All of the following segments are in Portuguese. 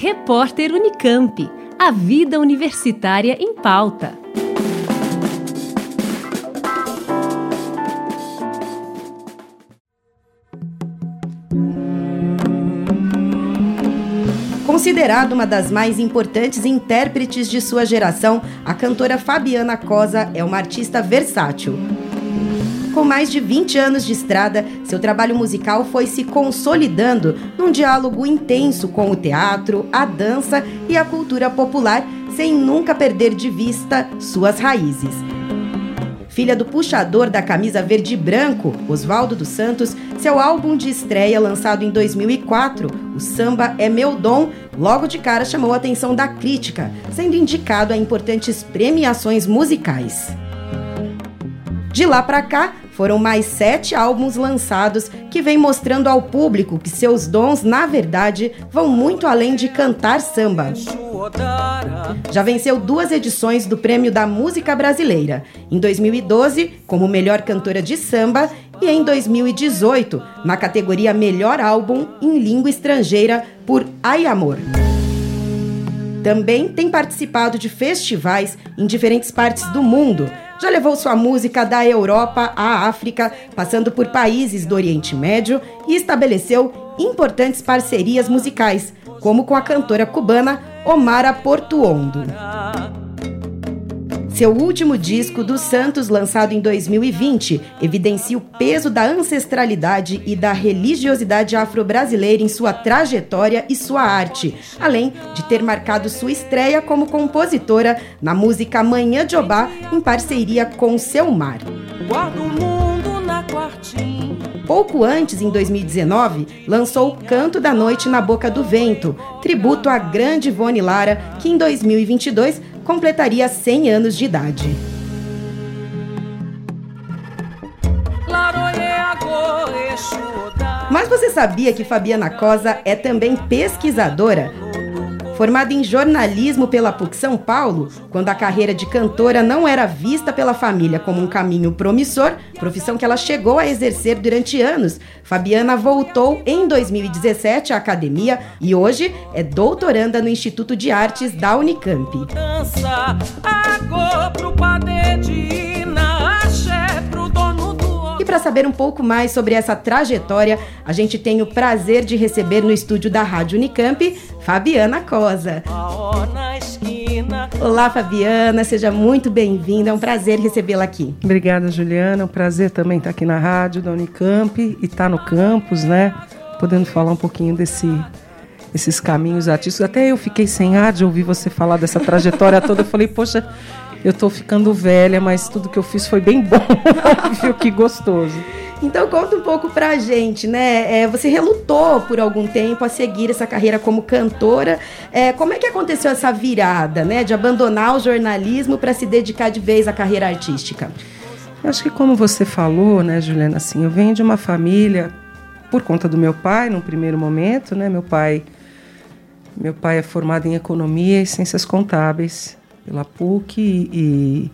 Repórter Unicamp. A vida universitária em pauta. Considerada uma das mais importantes intérpretes de sua geração, a cantora Fabiana Cosa é uma artista versátil. Com mais de 20 anos de estrada, seu trabalho musical foi se consolidando num diálogo intenso com o teatro, a dança e a cultura popular, sem nunca perder de vista suas raízes filha do puxador da camisa verde e branco, Oswaldo dos Santos, seu álbum de estreia, lançado em 2004, O Samba é Meu Dom, logo de cara chamou a atenção da crítica, sendo indicado a importantes premiações musicais. De lá para cá, foram mais sete álbuns lançados que vêm mostrando ao público que seus dons, na verdade, vão muito além de cantar samba. Já venceu duas edições do Prêmio da Música Brasileira, em 2012 como melhor cantora de samba e em 2018 na categoria Melhor Álbum em Língua Estrangeira por Ai Amor. Também tem participado de festivais em diferentes partes do mundo, já levou sua música da Europa à África, passando por países do Oriente Médio e estabeleceu importantes parcerias musicais, como com a cantora cubana Omara Portuondo. Seu último disco, dos Santos, lançado em 2020, evidencia o peso da ancestralidade e da religiosidade afro-brasileira em sua trajetória e sua arte, além de ter marcado sua estreia como compositora na música Manhã de Obá, em parceria com Seu Mar. Pouco antes, em 2019, lançou Canto da Noite na Boca do Vento, tributo à grande Ivone Lara, que em 2022 completaria 100 anos de idade. Mas você sabia que Fabiana Cosa é também pesquisadora? Formada em jornalismo pela PUC São Paulo, quando a carreira de cantora não era vista pela família como um caminho promissor, profissão que ela chegou a exercer durante anos, Fabiana voltou em 2017 à academia e hoje é doutoranda no Instituto de Artes da Unicamp. Dança, para saber um pouco mais sobre essa trajetória, a gente tem o prazer de receber no estúdio da Rádio Unicamp Fabiana Cosa. Olá, Fabiana, seja muito bem-vinda. É um prazer recebê-la aqui. Obrigada, Juliana. É um prazer também estar aqui na rádio da Unicamp e estar no campus, né? Podendo falar um pouquinho desse esses caminhos artísticos. Até eu fiquei sem ar de ouvir você falar dessa trajetória toda. Eu falei, poxa, eu estou ficando velha, mas tudo que eu fiz foi bem bom, viu? Que gostoso. Então conta um pouco pra gente, né? É, você relutou por algum tempo a seguir essa carreira como cantora. É, como é que aconteceu essa virada, né? De abandonar o jornalismo para se dedicar de vez à carreira artística? Eu acho que como você falou, né, Juliana, assim, eu venho de uma família por conta do meu pai, num primeiro momento, né? Meu pai, meu pai é formado em economia e ciências contábeis pela PUC e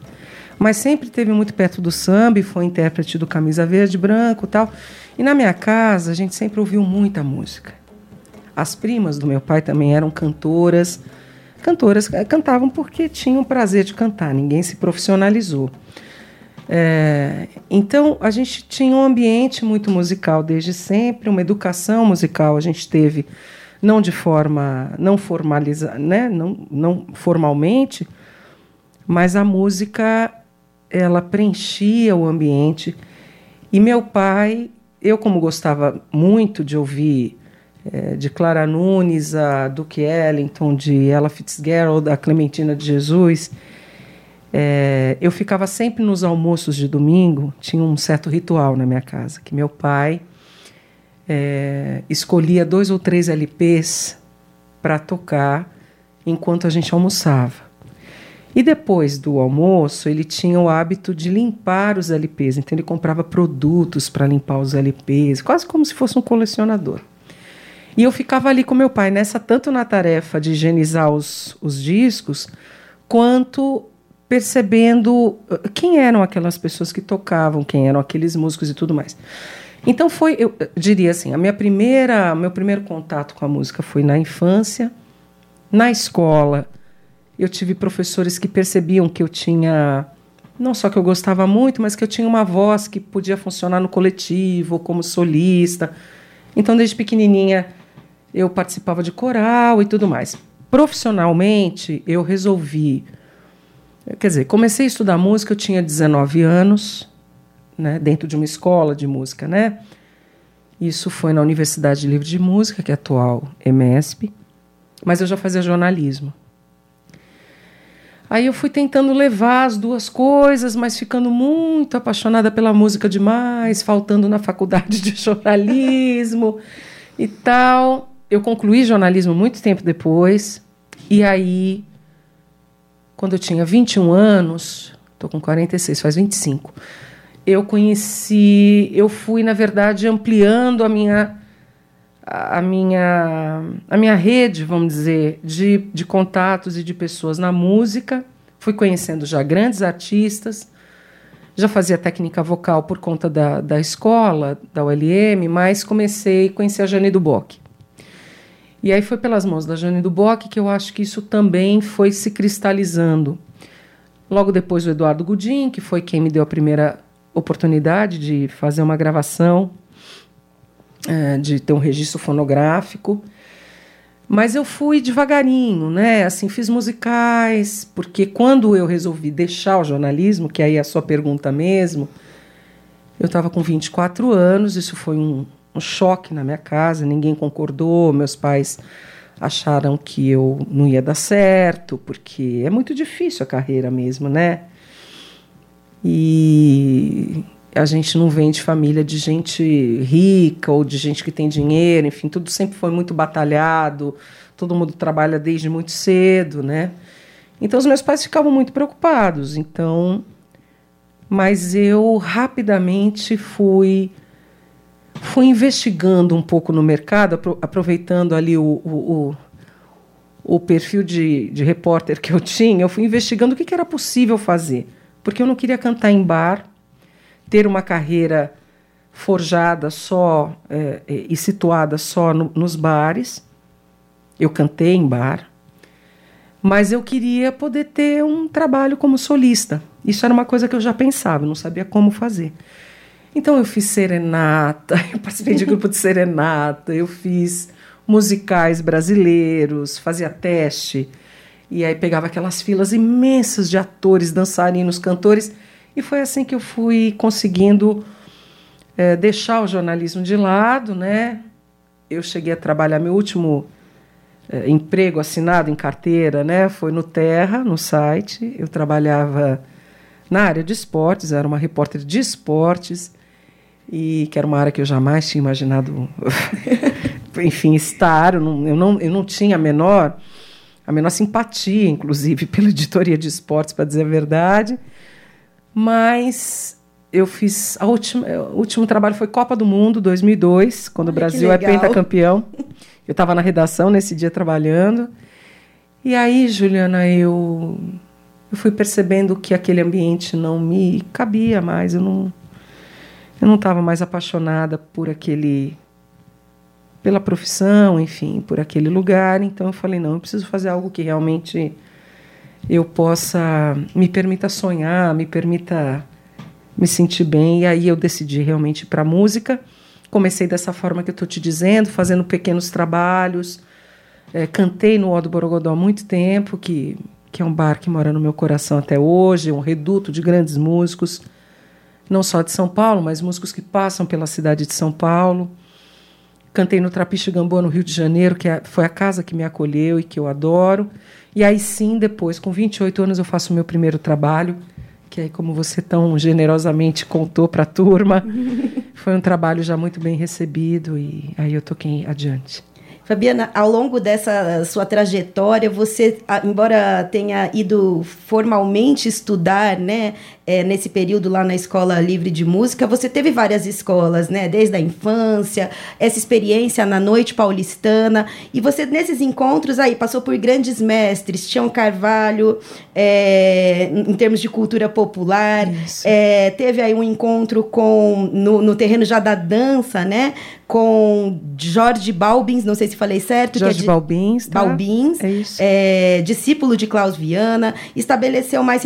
mas sempre teve muito perto do samba e foi intérprete do Camisa Verde Branco tal. E na minha casa a gente sempre ouviu muita música. As primas do meu pai também eram cantoras. Cantoras eh, cantavam porque tinham prazer de cantar, ninguém se profissionalizou. É, então a gente tinha um ambiente muito musical desde sempre, uma educação musical a gente teve não de forma não formaliza, né, não, não formalmente, mas a música ela preenchia o ambiente. E meu pai, eu como gostava muito de ouvir é, de Clara Nunes, a Duke Ellington, de Ella Fitzgerald, a Clementina de Jesus, é, eu ficava sempre nos almoços de domingo, tinha um certo ritual na minha casa, que meu pai é, escolhia dois ou três LPs para tocar enquanto a gente almoçava. E depois do almoço, ele tinha o hábito de limpar os LPs. Então, ele comprava produtos para limpar os LPs, quase como se fosse um colecionador. E eu ficava ali com meu pai, nessa tanto na tarefa de higienizar os, os discos, quanto percebendo uh, quem eram aquelas pessoas que tocavam, quem eram aqueles músicos e tudo mais. Então foi, eu diria assim, a minha primeira, meu primeiro contato com a música foi na infância Na escola, eu tive professores que percebiam que eu tinha não só que eu gostava muito, mas que eu tinha uma voz que podia funcionar no coletivo, como solista. Então, desde pequenininha, eu participava de coral e tudo mais. Profissionalmente, eu resolvi. Quer dizer, comecei a estudar música, eu tinha 19 anos, né, dentro de uma escola de música, né? Isso foi na Universidade Livre de Música, que é atual EMESP, mas eu já fazia jornalismo. Aí eu fui tentando levar as duas coisas, mas ficando muito apaixonada pela música demais, faltando na faculdade de jornalismo e tal. Eu concluí jornalismo muito tempo depois. E aí, quando eu tinha 21 anos, estou com 46, faz 25, eu conheci, eu fui, na verdade, ampliando a minha a minha, a minha rede, vamos dizer, de, de contatos e de pessoas na música. Fui conhecendo já grandes artistas, já fazia técnica vocal por conta da, da escola, da ULM, mas comecei a conhecer a Jane Duboc. E aí foi pelas mãos da Jane Duboc que eu acho que isso também foi se cristalizando. Logo depois o Eduardo Gudim, que foi quem me deu a primeira oportunidade de fazer uma gravação é, de ter um registro fonográfico. Mas eu fui devagarinho, né? Assim, fiz musicais, porque quando eu resolvi deixar o jornalismo, que aí é a sua pergunta mesmo, eu estava com 24 anos, isso foi um, um choque na minha casa, ninguém concordou, meus pais acharam que eu não ia dar certo, porque é muito difícil a carreira mesmo, né? E a gente não vem de família de gente rica ou de gente que tem dinheiro, enfim, tudo sempre foi muito batalhado, todo mundo trabalha desde muito cedo, né? Então os meus pais ficavam muito preocupados, então mas eu rapidamente fui fui investigando um pouco no mercado, aproveitando ali o, o, o, o perfil de, de repórter que eu tinha, eu fui investigando o que, que era possível fazer, porque eu não queria cantar em bar, ter uma carreira forjada só é, é, e situada só no, nos bares. Eu cantei em bar, mas eu queria poder ter um trabalho como solista. Isso era uma coisa que eu já pensava, não sabia como fazer. Então eu fiz serenata, eu participei de grupo de serenata, eu fiz musicais brasileiros, fazia teste. E aí pegava aquelas filas imensas de atores, dançarinos, cantores e foi assim que eu fui conseguindo é, deixar o jornalismo de lado, né? Eu cheguei a trabalhar meu último é, emprego assinado em carteira, né? Foi no Terra, no site. Eu trabalhava na área de esportes, era uma repórter de esportes e que era uma área que eu jamais tinha imaginado, enfim, estar. Eu não, eu não, eu não tinha a menor a menor simpatia, inclusive, pela editoria de esportes, para dizer a verdade. Mas eu fiz a última, o último trabalho foi Copa do Mundo 2002, quando Olha, o Brasil é pentacampeão. Eu estava na redação nesse dia trabalhando. E aí, Juliana, eu eu fui percebendo que aquele ambiente não me cabia mais, eu não eu não estava mais apaixonada por aquele pela profissão, enfim, por aquele lugar, então eu falei, não, eu preciso fazer algo que realmente eu possa me permita sonhar, me permita me sentir bem. E aí eu decidi realmente para a música. Comecei dessa forma que eu estou te dizendo, fazendo pequenos trabalhos. É, cantei no Odo Borogodó há muito tempo, que, que é um bar que mora no meu coração até hoje, um reduto de grandes músicos, não só de São Paulo, mas músicos que passam pela cidade de São Paulo. Cantei no Trapiche Gamboa, no Rio de Janeiro, que é, foi a casa que me acolheu e que eu adoro. E aí sim, depois, com 28 anos, eu faço o meu primeiro trabalho, que aí, como você tão generosamente contou para a turma, foi um trabalho já muito bem recebido e aí eu toquei adiante. Fabiana, ao longo dessa sua trajetória, você, embora tenha ido formalmente estudar, né, é, nesse período lá na Escola Livre de Música. Você teve várias escolas, né? Desde a infância, essa experiência na Noite Paulistana. E você, nesses encontros aí, passou por grandes mestres, Tião Carvalho, é, em termos de cultura popular. É, teve aí um encontro com no, no terreno já da dança, né? com Jorge Balbins, não sei se falei certo. Jorge é de, Balbins. Tá? Balbins, é. É, discípulo de Klaus Viana. Estabeleceu mais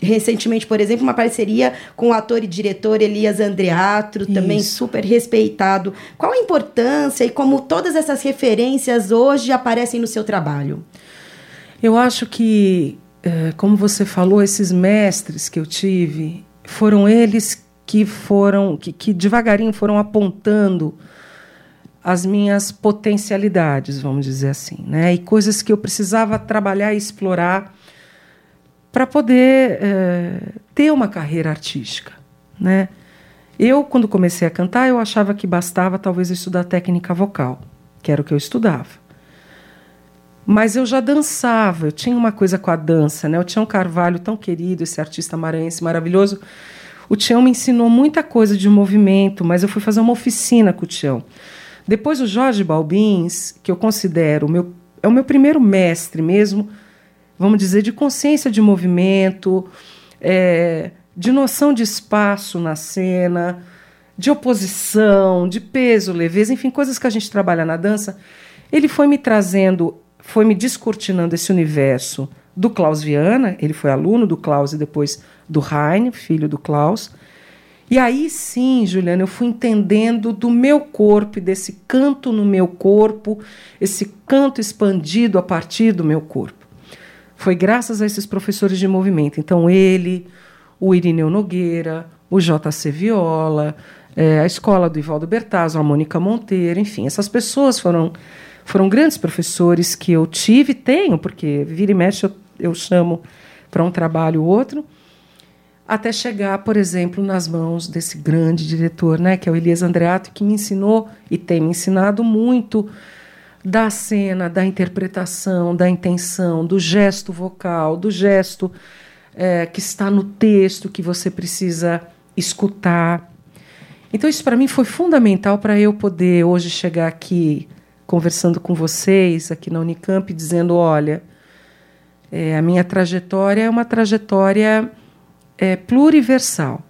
recentemente, por exemplo, uma parceria com o ator e diretor Elias Andreatro, isso. também super respeitado. Qual a importância e como todas essas referências hoje aparecem no seu trabalho? Eu acho que, é, como você falou, esses mestres que eu tive, foram eles que foram, que, que devagarinho foram apontando as minhas potencialidades, vamos dizer assim, né? E coisas que eu precisava trabalhar e explorar para poder é, ter uma carreira artística, né? Eu, quando comecei a cantar, eu achava que bastava talvez estudar técnica vocal, que era o que eu estudava. Mas eu já dançava, eu tinha uma coisa com a dança, né? O Tião Carvalho, tão querido, esse artista maranhense maravilhoso, o Tião me ensinou muita coisa de movimento, mas eu fui fazer uma oficina com o Tião. Depois o Jorge Balbins, que eu considero o meu, é o meu primeiro mestre mesmo, vamos dizer, de consciência de movimento, é, de noção de espaço na cena, de oposição, de peso, leveza, enfim, coisas que a gente trabalha na dança. Ele foi me trazendo, foi me descortinando esse universo do Klaus Viana, ele foi aluno do Klaus e depois do Heine, filho do Klaus. E aí sim, Juliana, eu fui entendendo do meu corpo desse canto no meu corpo, esse canto expandido a partir do meu corpo. Foi graças a esses professores de movimento. Então, ele, o Irineu Nogueira, o JC Viola, é, a escola do Ivaldo Bertazzo, a Mônica Monteiro, enfim, essas pessoas foram, foram grandes professores que eu tive e tenho, porque vira e mexe eu, eu chamo para um trabalho ou outro até chegar, por exemplo, nas mãos desse grande diretor, né, que é o Elias Andreato, que me ensinou e tem me ensinado muito da cena, da interpretação, da intenção, do gesto vocal, do gesto é, que está no texto que você precisa escutar. Então isso para mim foi fundamental para eu poder hoje chegar aqui conversando com vocês aqui na Unicamp, dizendo, olha, é, a minha trajetória é uma trajetória é pluriversal.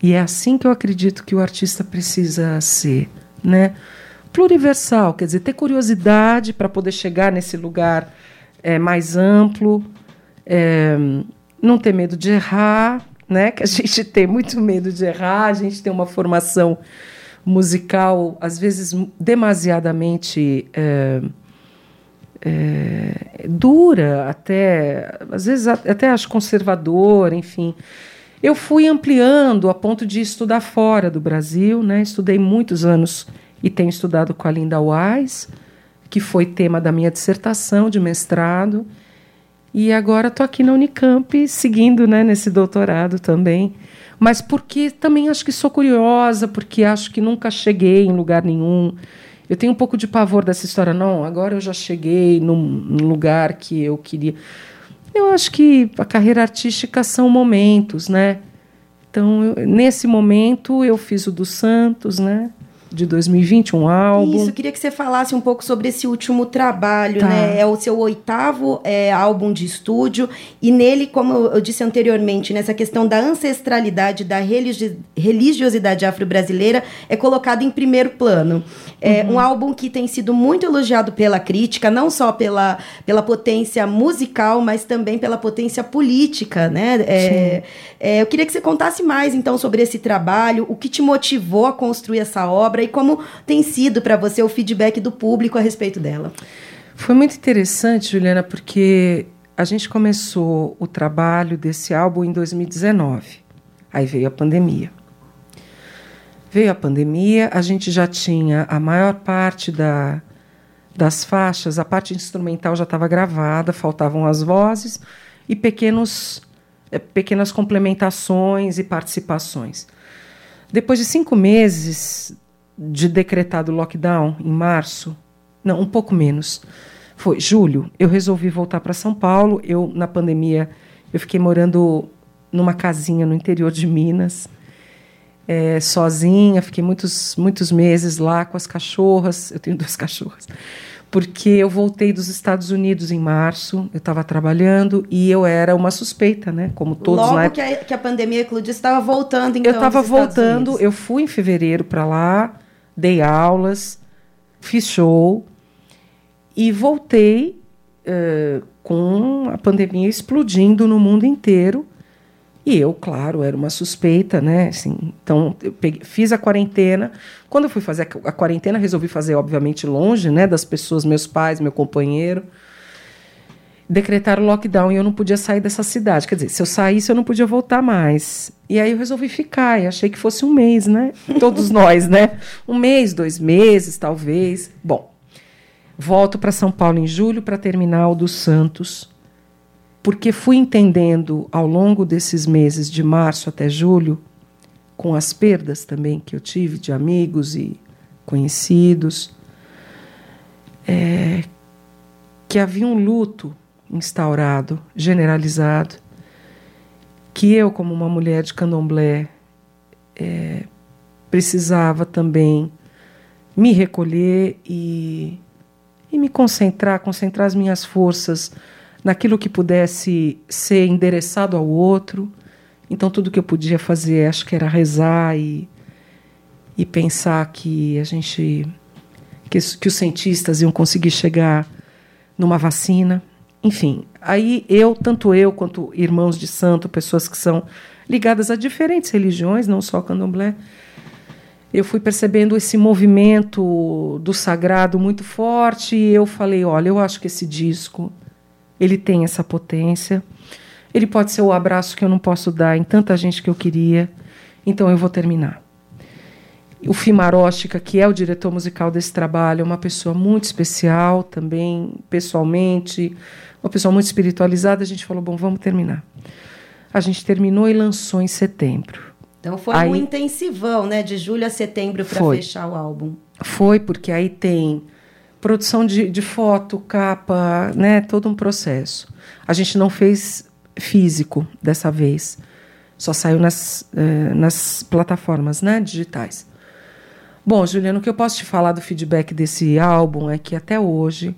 E é assim que eu acredito que o artista precisa ser, né? Pluriversal, quer dizer, ter curiosidade para poder chegar nesse lugar é, mais amplo, é, não ter medo de errar, né? Que a gente tem muito medo de errar, a gente tem uma formação musical às vezes demasiadamente é, dura, até às vezes até acho conservadora, enfim. Eu fui ampliando a ponto de estudar fora do Brasil, né? Estudei muitos anos e tenho estudado com a Linda Wise, que foi tema da minha dissertação de mestrado. E agora estou aqui na Unicamp, seguindo né, nesse doutorado também. Mas porque também acho que sou curiosa, porque acho que nunca cheguei em lugar nenhum. Eu tenho um pouco de pavor dessa história. Não, agora eu já cheguei num, lugar que eu queria. Eu acho que a carreira artística são momentos, né? Então, eu, nesse momento, eu fiz o dos Santos, né? De 2020, um álbum. Isso, queria que você falasse um pouco sobre esse último trabalho, tá. né? É o seu oitavo é, álbum de estúdio, e nele, como eu disse anteriormente, nessa questão da ancestralidade, da religi religiosidade afro-brasileira, é colocado em primeiro plano. É uhum. um álbum que tem sido muito elogiado pela crítica, não só pela, pela potência musical, mas também pela potência política, né? É, é, eu queria que você contasse mais, então, sobre esse trabalho, o que te motivou a construir essa obra, obra e como tem sido para você o feedback do público a respeito dela. Foi muito interessante, Juliana, porque a gente começou o trabalho desse álbum em 2019. Aí veio a pandemia. Veio a pandemia, a gente já tinha a maior parte da, das faixas, a parte instrumental já estava gravada, faltavam as vozes e pequenos, eh, pequenas complementações e participações. Depois de cinco meses de decretado lockdown em março, não, um pouco menos, foi julho, eu resolvi voltar para São Paulo. Eu na pandemia eu fiquei morando numa casinha no interior de Minas, é, sozinha. Fiquei muitos, muitos meses lá com as cachorras. Eu tenho duas cachorras. Porque eu voltei dos Estados Unidos em março, eu estava trabalhando e eu era uma suspeita, né? Como todos Logo na que a, que a pandemia eclodiu, você estava voltando, então, Eu estava voltando, eu fui em fevereiro para lá, dei aulas, fiz show e voltei eh, com a pandemia explodindo no mundo inteiro. E eu, claro, era uma suspeita, né? Assim, então, eu peguei- fiz a quarentena. Quando eu fui fazer a quarentena, resolvi fazer, obviamente, longe, né? Das pessoas, meus pais, meu companheiro. Decretaram lockdown e eu não podia sair dessa cidade. Quer dizer, se eu saísse, eu não podia voltar mais. E aí eu resolvi ficar e achei que fosse um mês, né? Todos nós, né? Um mês, dois meses, talvez. Bom, volto para São Paulo em julho para terminar o dos Santos porque fui entendendo ao longo desses meses, de março até julho, com as perdas também que eu tive de amigos e conhecidos, é, que havia um luto instaurado, generalizado, que eu, como uma mulher de candomblé, é, precisava também me recolher e, e me concentrar, concentrar as minhas forças naquilo que pudesse ser endereçado ao outro. Então, tudo que eu podia fazer, acho que era rezar e, e pensar que a gente. Que, que os cientistas iam conseguir chegar numa vacina. Enfim, aí eu, tanto eu quanto irmãos de santo, pessoas que são ligadas a diferentes religiões, não só candomblé, eu fui percebendo esse movimento do sagrado muito forte e eu falei, olha, eu acho que esse disco ele tem essa potência. Ele pode ser o abraço que eu não posso dar em tanta gente que eu queria. Então eu vou terminar. O Fimaróstica, que é o diretor musical desse trabalho, é uma pessoa muito especial também, pessoalmente, uma pessoa muito espiritualizada. A gente falou, bom, vamos terminar. A gente terminou e lançou em setembro. Então foi Aí- um intensivão, né? De julho a setembro para fechar o álbum. Foi, porque aí tem produção de, de foto, capa, né? Todo um processo. A gente não fez físico dessa vez. Só saiu nas, eh, nas plataformas né, digitais. Bom, Juliano, o que eu posso te falar do feedback desse álbum é que até hoje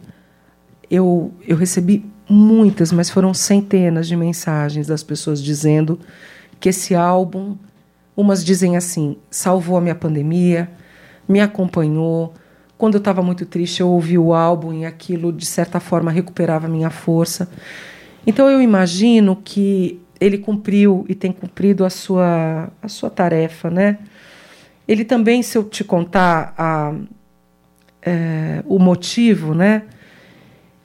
eu, eu recebi muitas, mas foram centenas de mensagens das pessoas dizendo que esse álbum, umas dizem assim, salvou a minha pandemia, me acompanhou. Quando eu estava muito triste, eu ouvi o álbum e aquilo, de certa forma, recuperava a minha força. Então eu imagino que ele cumpriu e tem cumprido a sua, a sua tarefa, né? Ele também, se eu te contar a, é, o motivo, né?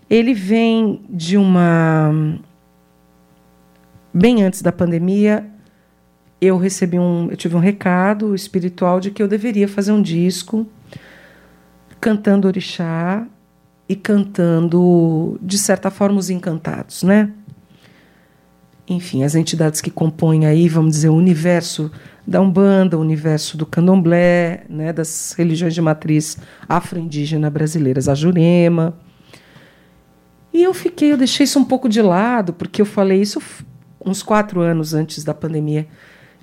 Ele vem de uma. Bem antes da pandemia, eu recebi um. Eu tive um recado espiritual de que eu deveria fazer um disco cantando orixá e cantando, de certa forma, os encantados, né? Enfim, as entidades que compõem aí, vamos dizer, o universo da Umbanda, o universo do Candomblé, né, das religiões de matriz afro-indígena brasileiras, a Jurema. E eu fiquei, eu deixei isso um pouco de lado, porque eu falei isso uns quatro anos antes da pandemia.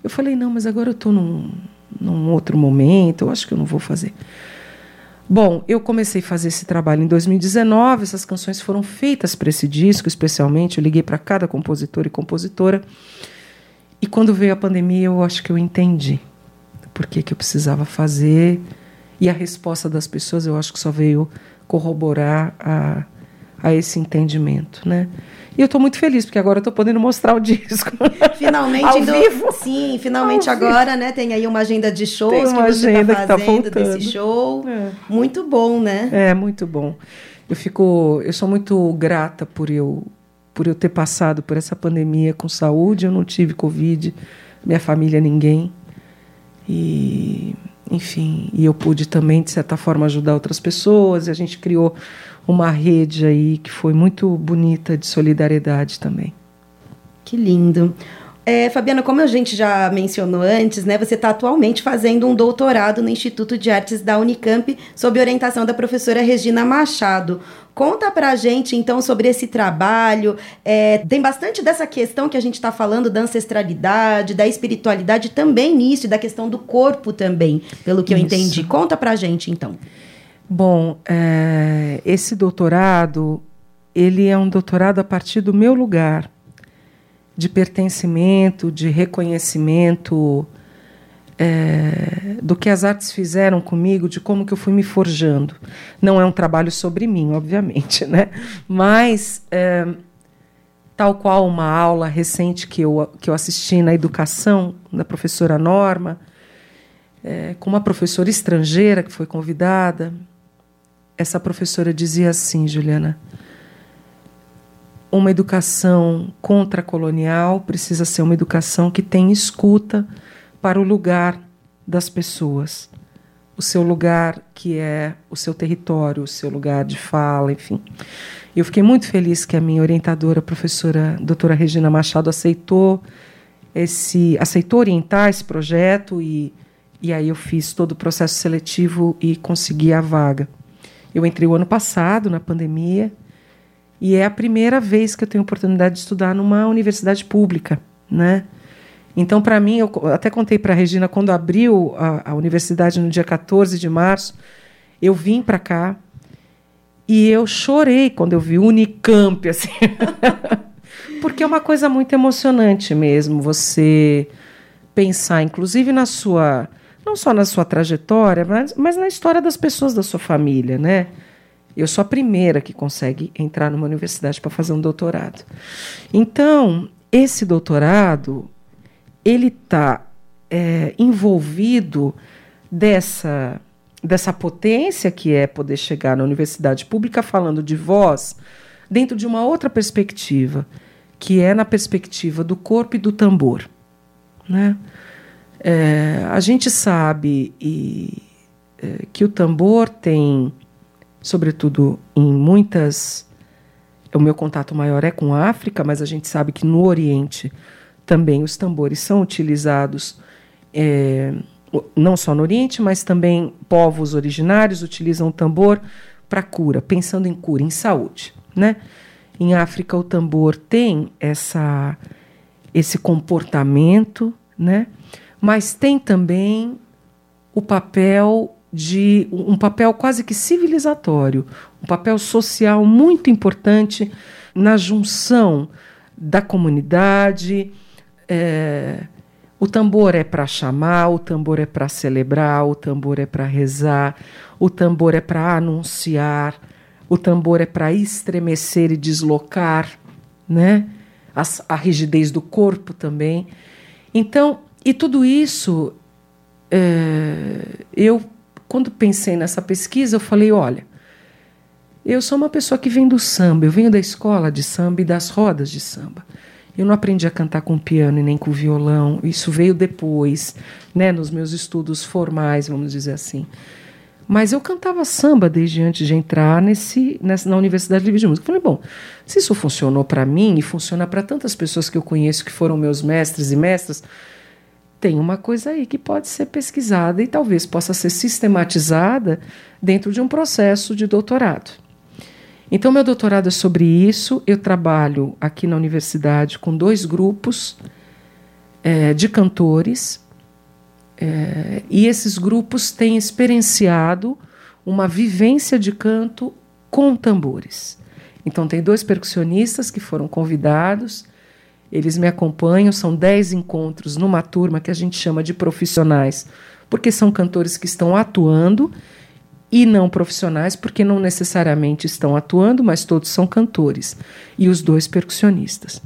Eu falei, não, mas agora eu estou num, num outro momento, eu acho que eu não vou fazer. Bom, eu comecei a fazer esse trabalho em 2019, essas canções foram feitas para esse disco, especialmente. Eu liguei para cada compositor e compositora. E quando veio a pandemia, eu acho que eu entendi por que, que eu precisava fazer. E a resposta das pessoas, eu acho que só veio corroborar a, a esse entendimento, né? E eu estou muito feliz, porque agora eu estou podendo mostrar o disco. Finalmente, Ao indo- vivo. sim, finalmente Ao vivo. agora, né? Tem aí uma agenda de shows Tem uma que você agenda tá que tá fazendo desse show. É. Muito bom, né? É muito bom. Eu fico, eu sou muito grata por eu por eu ter passado por essa pandemia com saúde. Eu não tive covid, minha família ninguém. E enfim, e eu pude também de certa forma ajudar outras pessoas. E a gente criou uma rede aí que foi muito bonita de solidariedade também. Que lindo. É, Fabiana, como a gente já mencionou antes, né, você está atualmente fazendo um doutorado no Instituto de Artes da Unicamp, sob orientação da professora Regina Machado. Conta pra gente, então, sobre esse trabalho. É, tem bastante dessa questão que a gente está falando da ancestralidade, da espiritualidade também nisso, e da questão do corpo também, pelo que Isso. eu entendi. Conta pra gente, então. Bom, é, esse doutorado, ele é um doutorado a partir do meu lugar de pertencimento, de reconhecimento é, do que as artes fizeram comigo, de como que eu fui me forjando. Não é um trabalho sobre mim, obviamente, né? Mas é, tal qual uma aula recente que eu, que eu assisti na educação da professora Norma, é, com uma professora estrangeira que foi convidada, essa professora dizia assim, Juliana, uma educação contracolonial precisa ser uma educação que tem escuta para o lugar das pessoas, o seu lugar que é o seu território, o seu lugar de fala, enfim. Eu fiquei muito feliz que a minha orientadora, a professora doutora Regina Machado, aceitou esse, aceitou orientar esse projeto e, e aí eu fiz todo o processo seletivo e consegui a vaga. Eu entrei o ano passado, na pandemia, e é a primeira vez que eu tenho oportunidade de estudar numa universidade pública, né? Então, para mim, eu até contei para a Regina, quando abriu a, a, universidade no dia 14 de março, eu vim para cá e eu chorei quando eu vi Unicamp, assim. Porque é uma coisa muito emocionante mesmo, você pensar, inclusive na sua, não só na sua trajetória, mas, mas na história das pessoas da sua família, né? Eu sou a primeira que consegue entrar numa universidade para fazer um doutorado. Então, esse doutorado, ele está é, envolvido dessa, dessa potência que é poder chegar na universidade pública falando de voz dentro de uma outra perspectiva, que é na perspectiva do corpo e do tambor. Né? É, a gente sabe e, é, que o tambor tem sobretudo em muitas. O meu contato maior é com a África, mas a gente sabe que no Oriente também os tambores são utilizados, é, não só no Oriente, mas também povos originários utilizam o tambor para cura, pensando em cura, em saúde. Né? Em África, o tambor tem essa, esse comportamento, né? Mas tem também o papel de um papel quase que civilizatório, um papel social muito importante na junção da comunidade. É, o tambor é para chamar, o tambor é para celebrar, o tambor é para rezar, o tambor é para anunciar, o tambor é para estremecer e deslocar, né? A, a rigidez do corpo também. Então, e tudo isso é, eu quando pensei nessa pesquisa, eu falei: olha, eu sou uma pessoa que vem do samba, eu venho da escola de samba e das rodas de samba. Eu não aprendi a cantar com piano e nem com violão, isso veio depois, né, nos meus estudos formais, vamos dizer assim. Mas eu cantava samba desde antes de entrar nesse, nessa, na Universidade Livre de Música. Eu falei, bom, se isso funcionou para mim e funciona para tantas pessoas que eu conheço que foram meus mestres e mestras, tem uma coisa aí que pode ser pesquisada e talvez possa ser sistematizada dentro de um processo de doutorado. Então, meu doutorado é sobre isso. Eu trabalho aqui na universidade com dois grupos é, de cantores, é, e esses grupos têm experienciado uma vivência de canto com tambores. Então, tem dois percussionistas que foram convidados eles me acompanham, são dez encontros numa turma que a gente chama de profissionais, porque são cantores que estão atuando e não profissionais, porque não necessariamente estão atuando, mas todos são cantores. E os dois percussionistas.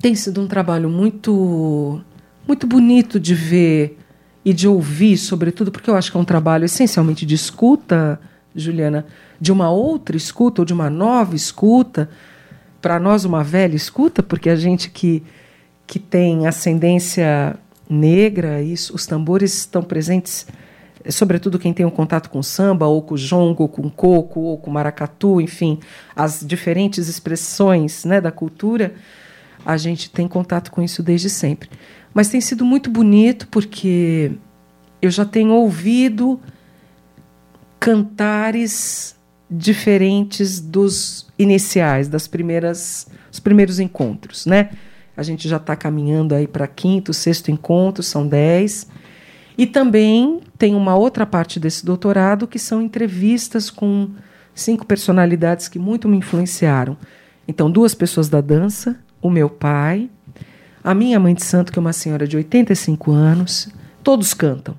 Tem sido um trabalho muito, muito bonito de ver e de ouvir, sobretudo, porque eu acho que é um trabalho essencialmente de escuta, Juliana, de uma outra escuta ou de uma nova escuta para nós uma velha escuta, porque a gente que, que tem ascendência negra, isso, os tambores estão presentes, sobretudo quem tem um contato com samba, ou com jongo, ou com coco, ou com maracatu, enfim, as diferentes expressões né, da cultura. a gente tem contato com isso desde sempre. Mas tem sido muito bonito porque eu já tenho ouvido cantares diferentes dos iniciais, das primeiras, os primeiros encontros, né? A gente já está caminhando aí para quinto, sexto encontro, são dez. E também tem uma outra parte desse doutorado que são entrevistas com cinco personalidades que muito me influenciaram. Então, duas pessoas da dança, o meu pai, a minha mãe de santo, que é uma senhora de 85 anos, todos cantam.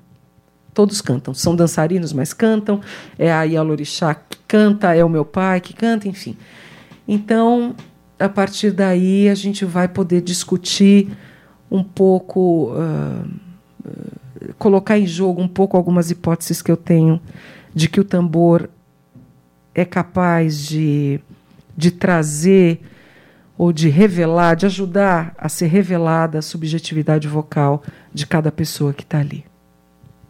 Todos cantam. São dançarinos, mas cantam. É a Yalorixá canta, é o meu pai que canta, enfim. Então, a partir daí, a gente vai poder discutir um pouco. Uh, colocar em jogo um pouco algumas hipóteses que eu tenho de que o tambor é capaz de, de trazer ou de revelar, de ajudar a ser revelada a subjetividade vocal de cada pessoa que está ali.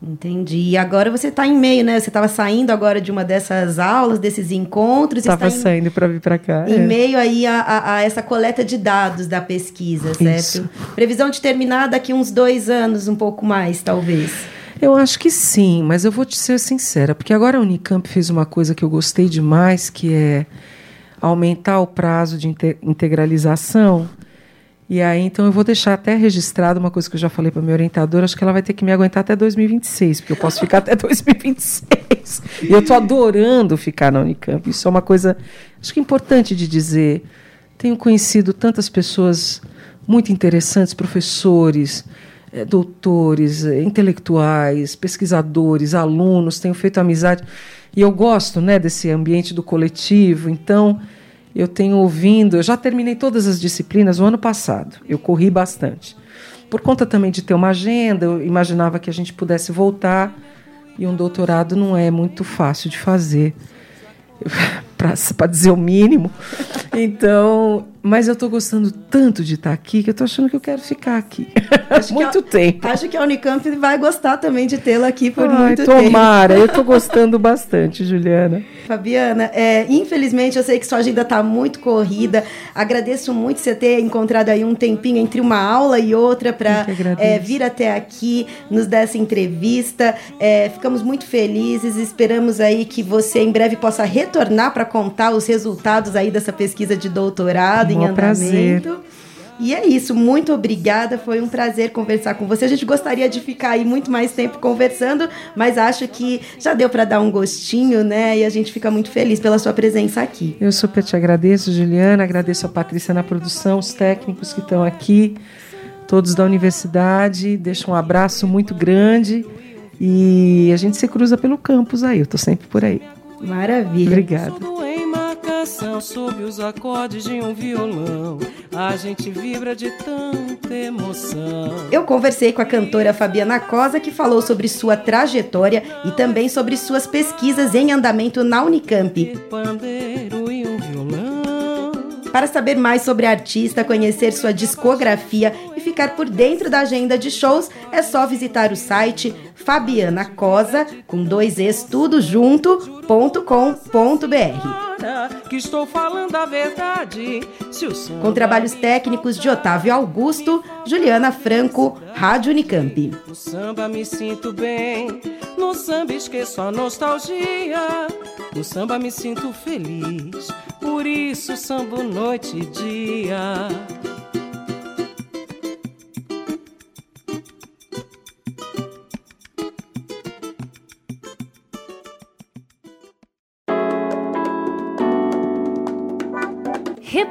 Entendi. E agora você está em meio, né? Você estava saindo agora de uma dessas aulas, desses encontros. Estava saindo para vir para cá. Em é. meio aí a, a, a, essa coleta de dados da pesquisa, certo? Isso. Previsão de terminar daqui uns dois anos, um pouco mais, talvez. Eu acho que sim, mas eu vou te ser sincera, porque agora a Unicamp fez uma coisa que eu gostei demais, que é aumentar o prazo de integralização e aí, então, eu vou deixar até registrado uma coisa que eu já falei para minha orientadora, acho que ela vai ter que me aguentar até 2026, porque eu posso ficar até 2026. E eu estou adorando ficar na Unicamp. Isso é uma coisa, acho que importante de dizer. Tenho conhecido tantas pessoas muito interessantes, professores, eh, doutores, eh, intelectuais, pesquisadores, alunos, tenho feito amizade. E eu gosto né, desse ambiente do coletivo. Então, eu tenho ouvindo, eu já terminei todas as disciplinas o ano passado, eu corri bastante. Por conta também de ter uma agenda, eu imaginava que a gente pudesse voltar, e um doutorado não é muito fácil de fazer, para dizer o mínimo. Então, mas eu estou gostando tanto de estar aqui que eu estou achando que eu quero ficar aqui. Acho muito a, tempo. Acho que a Unicamp vai gostar também de tê-la aqui por Ai, muito tomara. tempo. Tomara, eu estou gostando bastante, Juliana. Fabiana, é, infelizmente eu sei que sua agenda está muito corrida. Agradeço muito você ter encontrado aí um tempinho entre uma aula e outra para é, vir até aqui, nos dar essa entrevista. É, ficamos muito felizes, esperamos aí que você em breve possa retornar para contar os resultados aí dessa pesquisa de doutorado um em andamento. Prazer. E é isso, muito obrigada. Foi um prazer conversar com você. A gente gostaria de ficar aí muito mais tempo conversando, mas acho que já deu para dar um gostinho, né? E a gente fica muito feliz pela sua presença aqui. Eu super te agradeço, Juliana. Agradeço a Patrícia na produção, os técnicos que estão aqui, todos da universidade. Deixo um abraço muito grande e a gente se cruza pelo campus aí. Eu estou sempre por aí. Maravilha. Obrigada coração sob os acordes de um violão. A gente vibra de tanta emoção. Eu conversei com a cantora Fabiana Cosa, que falou sobre sua trajetória e também sobre suas pesquisas em andamento na Unicamp. Pandeiro e um violão. Para saber mais sobre a artista, conhecer sua discografia e ficar por dentro da agenda de shows, é só visitar o site Fabiana Cosa, com dois es tudo junto, ponto com, ponto br que estou falando a verdade. Com trabalhos técnicos de Otávio Augusto, Juliana Franco, Rádio Unicamp. No samba me sinto bem, no samba esqueço a nostalgia. No samba me sinto feliz, por isso samba noite e dia.